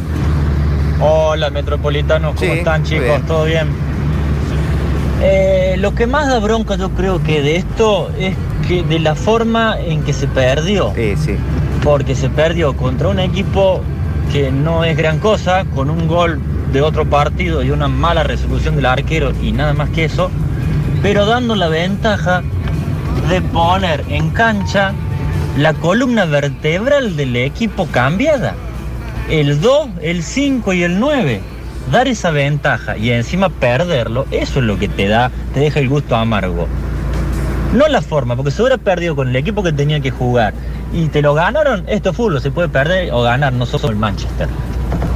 Hola, metropolitanos, ¿cómo Sí, están, chicos? bien. ¿Todo bien? Eh, lo que más da bronca, yo creo que de esto es que de la forma en que se perdió. Sí, sí. Porque se perdió contra un equipo que no es gran cosa, con un gol de otro partido y una mala resolución del arquero y nada más que eso, pero dando la ventaja de poner en cancha la columna vertebral del equipo cambiada. El 2, el 5 y el 9. Dar esa ventaja y encima perderlo, eso es lo que te da, te deja el gusto amargo. No la forma, porque se hubiera perdido con el equipo que tenía que jugar y te lo ganaron, esto es fútbol, se puede perder o ganar, no somos el Manchester.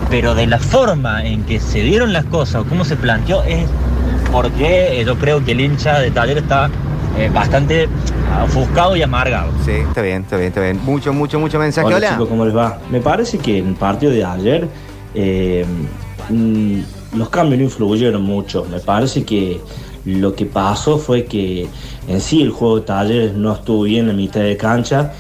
Pero de la forma en que se dieron las cosas o cómo se planteó es porque eh, yo creo que el hincha de Taller está eh, bastante ofuscado y amargado. Sí, está bien, está bien, está bien. Mucho, mucho, mucho mensaje. Hola, Hola. chicos, ¿cómo les va? Me parece que en el partido de ayer eh, mm, los cambios no influyeron mucho. Me parece que lo que pasó fue que en sí el juego de talleres no estuvo bien en mitad de cancha,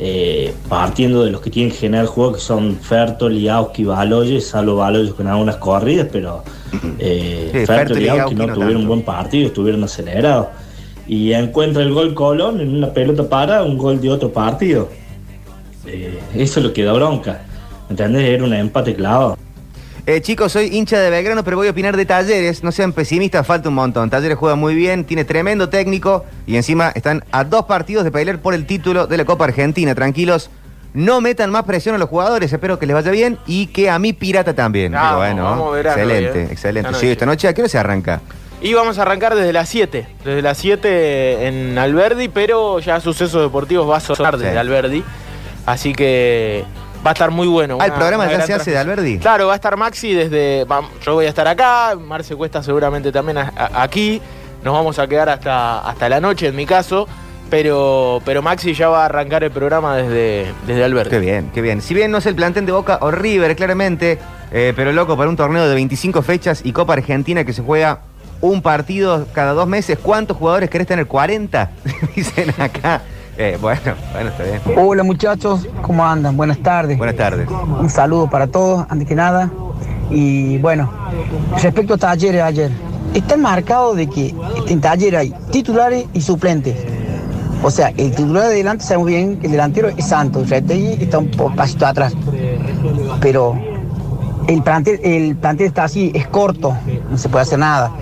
eh, partiendo de los que tienen que generar el juego, que son Fertol, Liauski, Baloyes, salvo Baloyes con algunas corridas, pero <clears throat> eh, Sí, Fertol Fertol y Liauski Liauski no, no tuvieron tanto. un buen partido, estuvieron acelerados. Y encuentra el gol Colón en una pelota para, un gol de otro partido. Eh, eso es lo que da bronca. ¿Entendés? Era un empate clavado. Eh, chicos, soy hincha de Belgrano, pero voy a opinar de Talleres. No sean pesimistas, falta un montón. Talleres juega muy bien, tiene tremendo técnico y encima están a dos partidos de pelear por el título de la Copa Argentina. Tranquilos, no metan más presión a los jugadores. Espero que les vaya bien y que a mi pirata también. Vamos, Pero bueno, vamos a ver a excelente, ¿eh? excelente. Sí, esta noche, ¿a qué hora se arranca? Y vamos a arrancar desde las 7. Desde las 7 en Alberdi, pero ya Sucesos Deportivos va a sonar desde Sí. Alberdi. Así que va a estar muy bueno. Ah, ¿el Una- programa una ya se hace de. Alberdi? Claro, va a estar Maxi desde. Yo voy a estar acá, Marce Cuesta seguramente también a- a- aquí. Nos vamos a quedar hasta, hasta la noche en mi caso. Pero, pero Maxi ya va a arrancar el programa desde, desde Alberdi. Qué bien, qué bien. Si bien no es el plantel de Boca o River, claramente, eh, pero loco, para un torneo de 25 fechas y Copa Argentina que se juega un partido cada dos meses, ¿cuántos jugadores querés tener? ¿40? <laughs> Dicen acá. Eh, <laughs> bueno, bueno, está bien. Hola muchachos, ¿cómo andan? Buenas tardes. Buenas tardes. Un saludo para todos, antes que nada. Y bueno, respecto a talleres ayer, está marcado de que en talleres hay titulares y suplentes. O sea, el titular de delante sabemos bien que el delantero es Santos, Retegui está un pasito atrás. Pero el plantel, el plantel está así, es corto, no se puede hacer nada.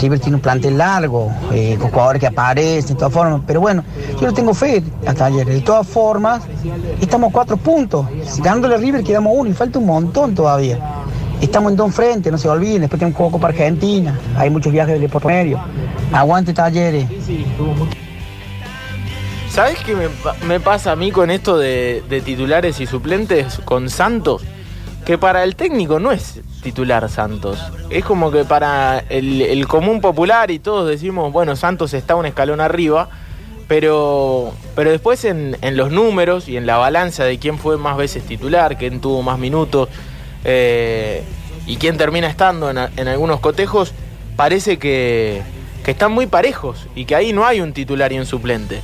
River tiene un plantel largo, eh, con jugadores que aparecen, de todas formas. Pero bueno, yo no tengo fe hasta ayer. De todas formas, estamos cuatro puntos. Ganándole River quedamos uno y falta un montón todavía. Estamos en dos frente, no se olviden. Después tenemos juego Copa Argentina. Hay muchos viajes de por medio. Aguante talleres. ¿Sabes qué me, pa- me pasa a mí con esto de titulares y suplentes con Santos? Que para el técnico no es titular Santos. Es como que para el, común popular y todos decimos, bueno, Santos está un escalón arriba, pero, pero después en, en los números y en la balanza de quién fue más veces titular, quién tuvo más minutos eh, y quién termina estando en, en algunos cotejos, parece que, que están muy parejos y que ahí no hay un titular y un suplente.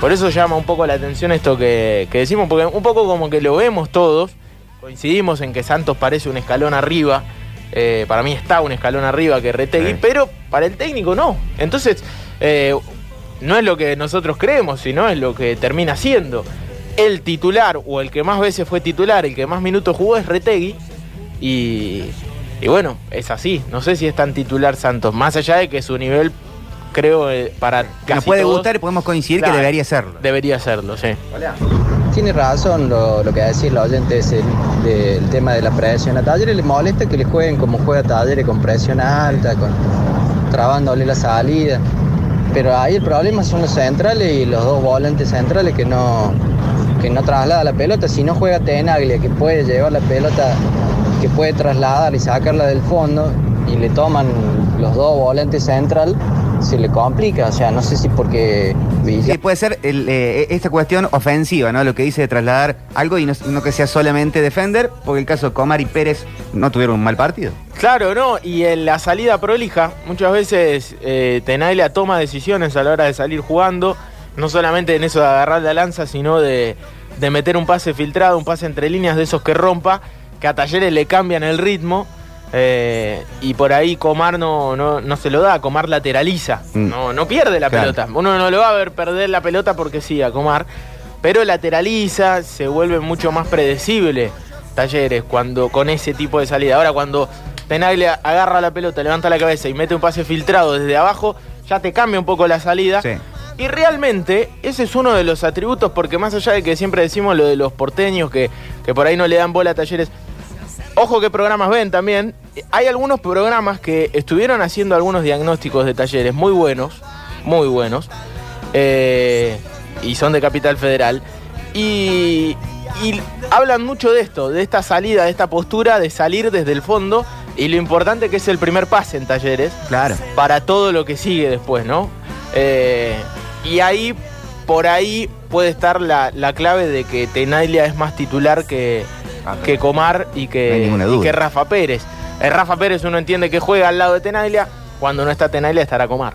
Por eso llama un poco la atención esto que, que decimos, porque un poco como que lo vemos todos, coincidimos en que Santos parece un escalón arriba, eh, para mí está un escalón arriba que Retegui, pero para el técnico no. Entonces, eh, no es lo que nosotros creemos, sino es lo que termina siendo. El titular o el que más veces fue titular, el que más minutos jugó es Retegui, y, y bueno, es así. No sé si es tan titular Santos, más allá de que su nivel, creo, eh, para Que nos casi puede todos, gustar y podemos coincidir Claro. que debería serlo. Debería serlo, sí. Tiene razón lo, lo que decía el oyente es el, tema de la presión. A Talleres le molesta que le jueguen como juega Talleres, con presión alta, con trabándole la salida. Pero ahí el problema son los centrales y los dos volantes centrales que no, que no traslada la pelota. Si no juega Tenaglia, que puede llevar la pelota, que puede trasladar y sacarla del fondo, y le toman los dos volantes central, se le complica. O sea, no sé si porque Sí, puede ser el, eh, esta cuestión ofensiva, ¿no? Lo que dice de trasladar algo y no, no que sea solamente defender, porque el caso de Comar y Pérez no tuvieron un mal partido. Claro, ¿no? Y en la salida prolija, muchas veces eh, Tenaglia toma decisiones a la hora de salir jugando, no solamente en eso de agarrar la lanza, sino de, de meter un pase filtrado, un pase entre líneas de esos que rompa, que a Talleres le cambian el ritmo. Eh, y por ahí Comar no, no, no se lo da, Comar lateraliza, Mm. no, no pierde la Claro. pelota. Uno no lo va a ver perder la pelota porque sí, a Comar, pero lateraliza, se vuelve mucho más predecible Talleres cuando con ese tipo de salida. Ahora cuando Tenaglia agarra la pelota, levanta la cabeza y mete un pase filtrado desde abajo, ya te cambia un poco la salida. Y realmente ese es uno de los atributos, porque más allá de que siempre decimos lo de los porteños que, que por ahí no le dan bola a talleres, ojo que programas ven también, hay algunos programas que estuvieron haciendo algunos diagnósticos de talleres muy buenos, muy buenos, eh, y son de Capital Federal, y, y hablan mucho de esto, de esta salida, de esta postura de salir desde el fondo, y lo importante que es el primer pase en talleres Claro. para todo lo que sigue después, ¿no? Eh, y ahí, por ahí puede estar la, la clave de que Tenaglia es más titular que, que Comar y que, y que Rafa Pérez. Eh, Rafa Pérez uno entiende que juega al lado de Tenaglia, cuando no está Tenaglia estará Comar.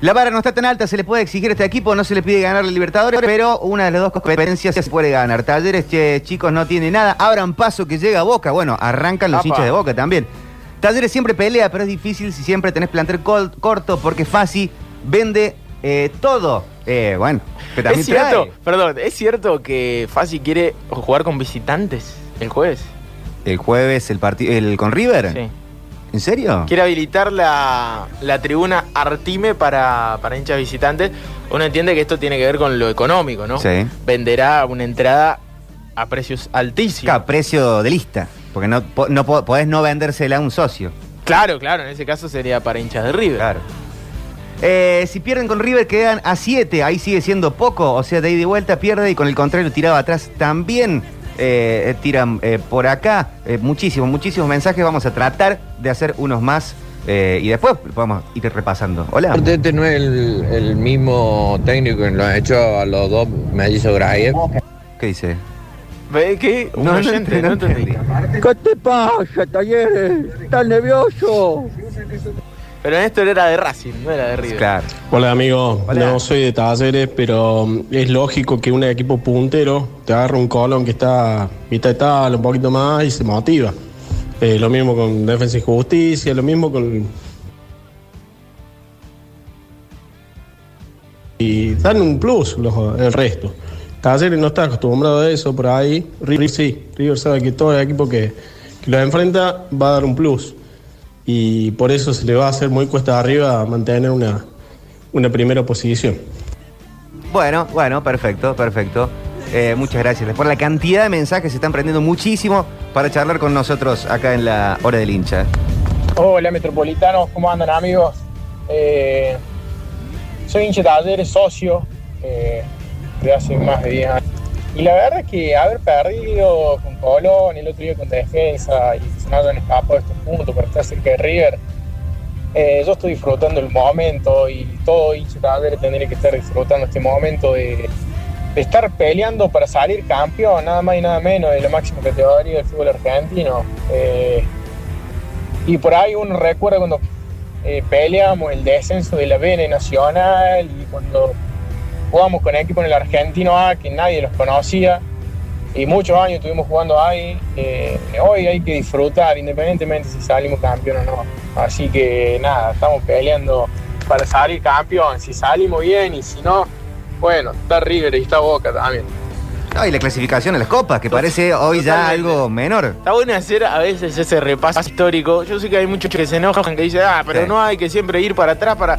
La vara no está tan alta, se le puede exigir a este equipo, no se le pide ganar el Libertadores, pero una de las dos competencias se puede ganar. Talleres, che, chicos, no tiene nada. Abran paso que llega a Boca. Bueno, arrancan los Apa. hinchas de Boca también. Talleres siempre pelea, pero es difícil si siempre tenés plantel corto, porque Fasi vende eh, todo. Eh, bueno, también Es cierto, trae. perdón, es cierto que Fasi quiere jugar con visitantes el jueves. El jueves el partido el con River. Sí. ¿En serio? Quiere habilitar la, la tribuna Artime para, para hinchas visitantes. Uno entiende que esto tiene que ver con lo económico, ¿no? Sí. Venderá una entrada a precios altísimos. Claro, precio de lista. Porque no, no po- podés no vendérsela a un socio. Claro, claro, en ese caso sería para hinchas de River. Claro. Eh, si pierden con River quedan a 7, ahí sigue siendo poco, o sea, de ida y vuelta pierde y con el contrario tirado atrás también eh, tiran eh, por acá. Eh, muchísimos, muchísimos mensajes, vamos a tratar de hacer unos más eh, y después vamos a ir repasando. Hola. Aparte, Este no es el, el mismo técnico que lo ha hecho a los dos mellizos Graev. ¿Qué dice? ¿Ve qué? Un No, no oyente, ent- no no entendí. ¿Qué te pasa, Talleres? ¿Estás nervioso? Pero Néstor era de Racing, no era de River. Claro. Hola amigo, Hola. no soy de Talleres, pero es lógico que un equipo puntero te agarre un colón que está mitad de tabla, un poquito más y se motiva. Eh, lo mismo con Defensa y Justicia, lo mismo con... Y dan un plus los- el resto. Talleres no está acostumbrado a eso por ahí. River sí, River sabe que todo el equipo que, que lo enfrenta va a dar un plus. Y por eso se le va a hacer muy cuesta arriba mantener una, una primera posición. Bueno, bueno, perfecto, perfecto. Eh, muchas gracias. Por la cantidad de mensajes se están prendiendo muchísimo para charlar con nosotros acá en la hora del hincha. Hola metropolitanos, ¿cómo andan amigos? Eh, soy hincha de talleres, socio eh, de hace más de 10 años. Y la verdad es que haber perdido con Colón, el otro día con Defensa, y que se nos hayan escapado estos puntos para estar cerca de River, eh, yo estoy disfrutando el momento y todo hincha talleres tendría que estar disfrutando este momento de, de estar peleando para salir campeón, nada más y nada menos de la máxima categoría del fútbol argentino. Eh, y por ahí uno recuerda cuando eh, peleamos el descenso de la BN Nacional y cuando jugamos con equipo en el Argentino A que nadie los conocía y muchos años estuvimos jugando ahí. Eh, hoy hay que disfrutar independientemente si salimos campeón o no. Así que nada, estamos peleando para salir campeón. Si salimos bien y si no, bueno, está River y está Boca también. No, y la clasificación a las copas, que parece hoy ya algo menor. Está bueno hacer a veces ese repaso histórico. Yo sé que hay muchos que se enojan, que dicen, ah, pero Sí. no hay que siempre ir para atrás para.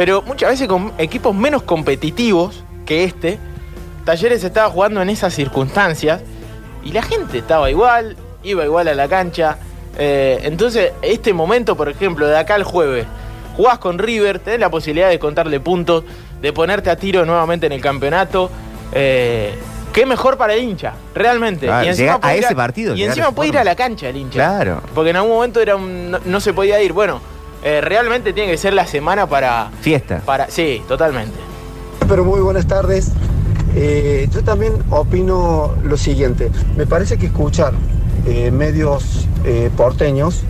Pero muchas veces con equipos menos competitivos que este, Talleres estaba jugando en esas circunstancias y la gente estaba igual, iba igual a la cancha. Eh, entonces, este momento, por ejemplo, de acá al jueves, jugás con River, tenés la posibilidad de contarle puntos, de ponerte a tiro nuevamente en el campeonato. Eh, qué mejor para el hincha, realmente. Claro, llegar a ese partido, Y encima puede ir a la cancha el hincha. Claro. Porque en algún momento era un- no, no se podía ir. Bueno, eh, realmente tiene que ser la semana para. Fiesta. para sí, totalmente. Pero muy buenas tardes. Eh, yo también opino lo siguiente. Me parece que escuchar eh, medios eh, porteños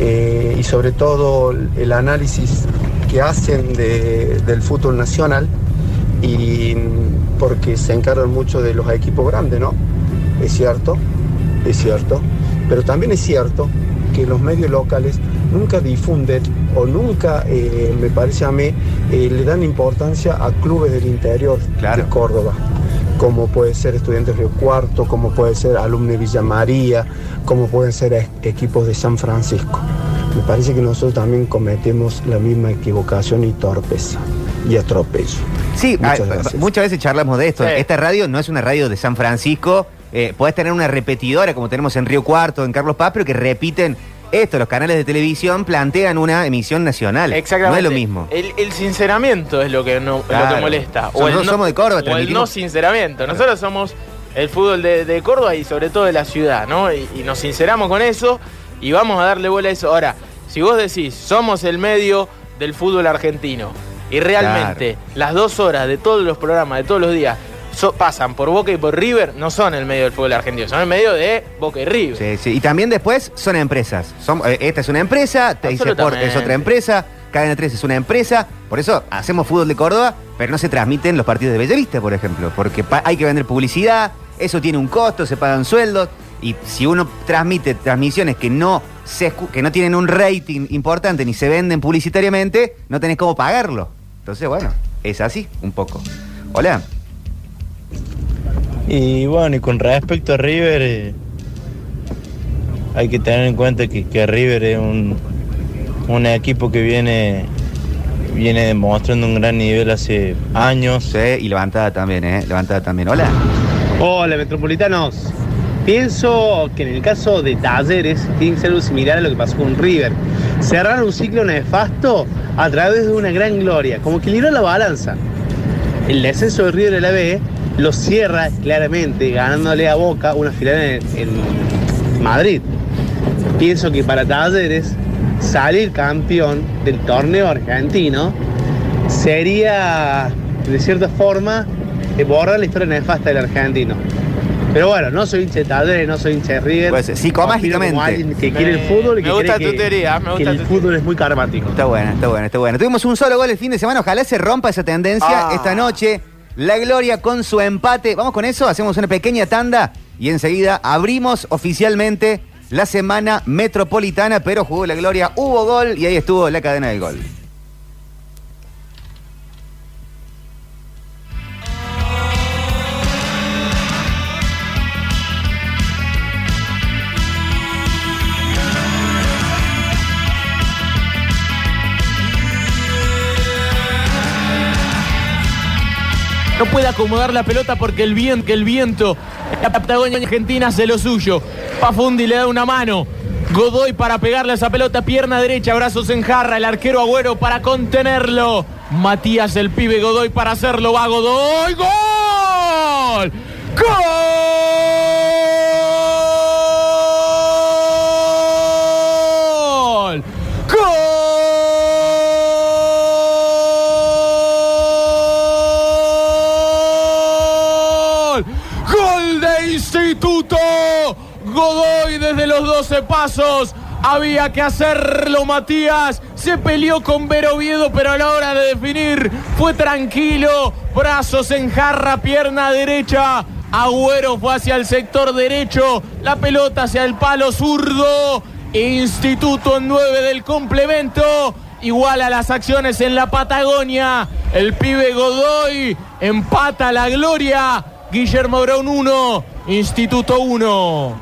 eh, y sobre todo el análisis que hacen de- del fútbol nacional y porque se encargan mucho de los equipos grandes, ¿no? Es cierto, es cierto. Pero también es cierto que los medios locales nunca difunden o nunca, eh, me parece a mí, eh, le dan importancia a clubes del interior de Córdoba, como puede ser Estudiantes Río Cuarto, como puede ser Alumni Villa María, como pueden ser e- equipos de San Francisco. Me parece que nosotros también cometemos la misma equivocación y torpeza y atropello. Sí, Muchas veces charlamos de esto. Sí. Esta radio no es una radio de San Francisco. Eh, podés tener una repetidora como tenemos en Río Cuarto, en Carlos Paz, pero que repiten esto. Los canales de televisión plantean una emisión nacional. Exactamente. No es lo mismo. El, el sinceramiento es lo que, no, lo Claro. que molesta. Nosotros somos de Córdoba, O el no sinceramiento. Nosotros somos el fútbol de, de Córdoba y sobre todo de la ciudad, ¿no? Y, y nos sinceramos con eso y vamos a darle bola a eso. Ahora, si vos decís, somos el medio del fútbol argentino y realmente las dos horas de todos los programas, de todos los días, so- pasan por Boca y por River, no son el medio del fútbol argentino, son el medio de Boca y River. Sí, sí. Y también después son empresas. Son- eh, esta es una empresa, Sport es otra empresa, Cadena 3 es una empresa. Por eso hacemos fútbol de Córdoba, pero no se transmiten los partidos de Bellavista, por ejemplo. Porque hay que vender publicidad, eso tiene un costo, se pagan sueldos. Y si uno transmite transmisiones que no, se que no tienen un rating importante ni se venden publicitariamente, no tenés cómo pagarlo. Entonces, bueno, es así un poco. Hola. Y bueno, y con respecto a River, eh, hay que tener en cuenta que, que River es un, un equipo que viene, viene demostrando un gran nivel hace años. Sí, y levantada también, ¿eh? Levantada también. Hola. Hola, metropolitanos. Pienso que en el caso de Talleres tiene que ser algo similar a lo que pasó con River. Cerrar un ciclo nefasto a través de una gran gloria, como que libró la balanza. El descenso de River de la B lo cierra claramente ganándole a Boca una final en, en Madrid. Pienso que para Talleres salir campeón del torneo argentino sería, de cierta forma, borrar la historia nefasta del argentino. Pero bueno, no soy hincha de Talleres, no soy hincha de River. Pues, psicomágicamente. Opino como alguien que quiere el fútbol y que Me gusta cree tu que- teoría, me que gusta el tu fútbol es muy karmático. Está bueno, está bueno, está bueno. Tuvimos un solo gol el fin de semana. Ojalá se rompa esa tendencia Ah. esta noche. La Gloria con su empate. Vamos con eso, hacemos una pequeña tanda y enseguida abrimos oficialmente la semana metropolitana, pero jugó la Gloria, hubo gol y ahí estuvo la cadena del gol. Puede acomodar la pelota porque el viento, que el viento, la Patagonia Argentina hace lo suyo. Pafundi le da una mano. Godoy para pegarle esa pelota, pierna derecha, brazos en jarra, el arquero Agüero para contenerlo. Matías el pibe Godoy para hacerlo, va Godoy, gol. ¡Gol! Desde los 12 pasos. Había que hacerlo, Matías. Se peleó con Vero Oviedo, pero a la hora de definir fue tranquilo. Brazos en jarra, pierna derecha. Agüero fue hacia el sector derecho. La pelota hacia el palo zurdo. Instituto en 9 del complemento. Igual a las acciones en la Patagonia. El pibe Godoy empata la gloria. Guillermo Brown 1, Instituto 1.